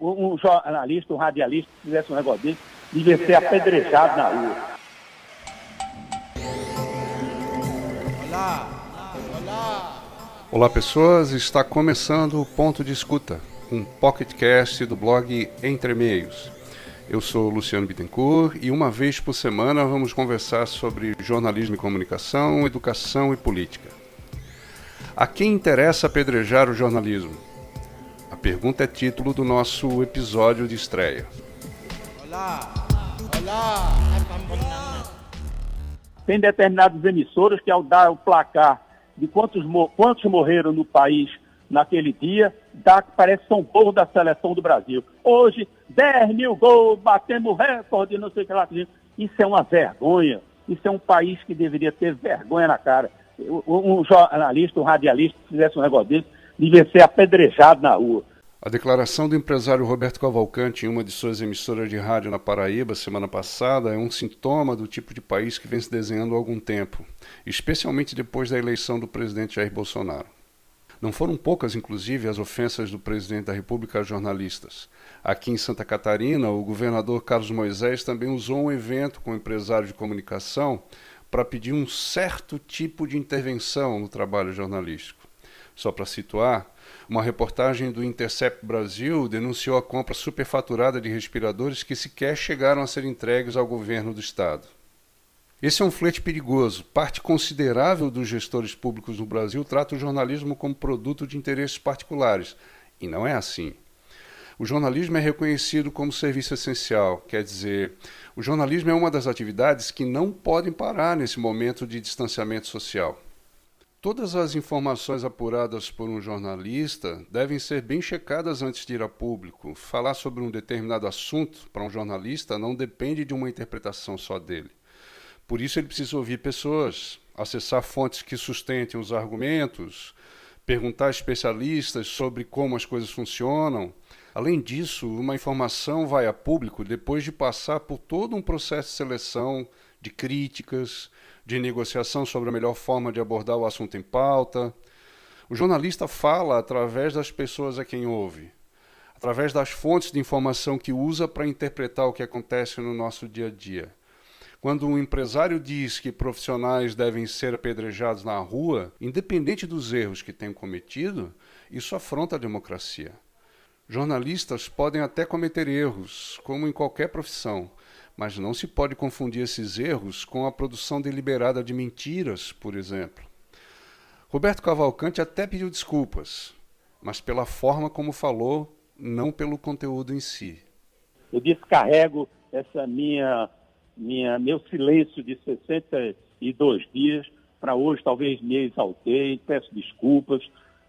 um, um jornalista, um radialista, que fizesse um negócio desse, devia ser apedrejado na rua. Olá, olá. Olá pessoas, está começando o Ponto de Escuta, um pocketcast do blog Entre Meios. Eu sou Luciano Bittencourt e uma vez por semana vamos conversar sobre jornalismo e comunicação, educação e política. A quem interessa apedrejar o jornalismo? Pergunta é título do nosso episódio de estreia. Olá, olá. Tem determinadas emissoras que, ao dar o placar de quantos, quantos morreram no país naquele dia, dá, parece que são gols da seleção do Brasil. Hoje, 10 mil gols, batemos recorde, não sei o que lá. Isso é uma vergonha. Isso é um país que deveria ter vergonha na cara. Um jornalista, um radialista, que fizesse um negócio desse, devia ser apedrejado na rua. A declaração do empresário Roberto Cavalcante em uma de suas emissoras de rádio na Paraíba semana passada é um sintoma do tipo de país que vem se desenhando há algum tempo, especialmente depois da eleição do presidente Jair Bolsonaro. Não foram poucas, inclusive, as ofensas do presidente da República a jornalistas. Aqui em Santa Catarina, o governador Carlos Moisés também usou um evento com empresários de comunicação para pedir um certo tipo de intervenção no trabalho jornalístico. Só para situar, uma reportagem do Intercept Brasil denunciou a compra superfaturada de respiradores que sequer chegaram a ser entregues ao governo do estado. Esse é um flerte perigoso. Parte considerável dos gestores públicos no Brasil trata o jornalismo como produto de interesses particulares. E não é assim. O jornalismo é reconhecido como serviço essencial, quer dizer, o jornalismo é uma das atividades que não podem parar nesse momento de distanciamento social. Todas as informações apuradas por um jornalista devem ser bem checadas antes de ir a público. Falar sobre um determinado assunto para um jornalista não depende de uma interpretação só dele. Por isso, ele precisa ouvir pessoas, acessar fontes que sustentem os argumentos, perguntar a especialistas sobre como as coisas funcionam. Além disso, uma informação vai a público depois de passar por todo um processo de seleção, de críticas, de negociação sobre a melhor forma de abordar o assunto em pauta. O jornalista fala através das pessoas a quem ouve, através das fontes de informação que usa para interpretar o que acontece no nosso dia a dia. Quando um empresário diz que profissionais devem ser apedrejados na rua, independente dos erros que tenham cometido, isso afronta a democracia. Jornalistas podem até cometer erros, como em qualquer profissão, mas não se pode confundir esses erros com a produção deliberada de mentiras, por exemplo. Roberto Cavalcante até pediu desculpas, mas pela forma como falou, não pelo conteúdo em si. Eu descarrego essa minha, minha meu silêncio de 62 dias para hoje, talvez me exaltei, peço desculpas.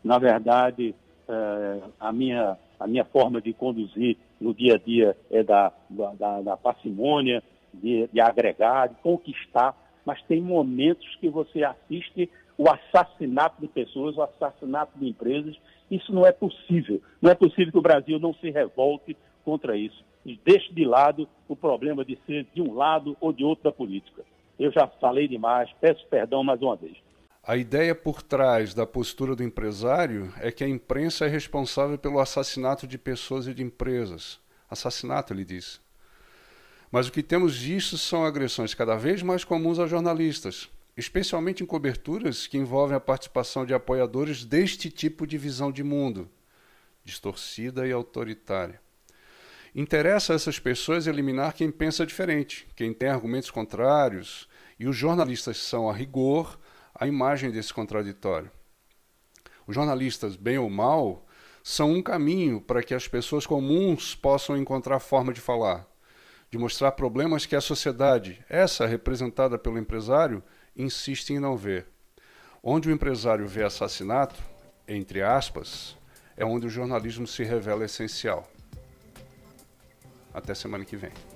Na verdade, eh, a minha a minha forma de conduzir no dia a dia é da, da, da parcimônia, de, de agregar, de conquistar, mas tem momentos que você assiste o assassinato de pessoas, o assassinato de empresas. Isso não é possível. Não é possível que o Brasil não se revolte contra isso. E deixe de lado o problema de ser de um lado ou de outro da política. Eu já falei demais, peço perdão mais uma vez. A ideia por trás da postura do empresário é que a imprensa é responsável pelo assassinato de pessoas e de empresas. Assassinato, ele diz. Mas o que temos visto são agressões cada vez mais comuns a jornalistas, especialmente em coberturas que envolvem a participação de apoiadores deste tipo de visão de mundo, distorcida e autoritária. Interessa a essas pessoas eliminar quem pensa diferente, quem tem argumentos contrários, e os jornalistas são, a rigor, a imagem desse contraditório. Os jornalistas, bem ou mal, são um caminho para que as pessoas comuns possam encontrar forma de falar, de mostrar problemas que a sociedade, essa representada pelo empresário, insiste em não ver. Onde o empresário vê assassinato, entre aspas, é onde o jornalismo se revela essencial. Até semana que vem.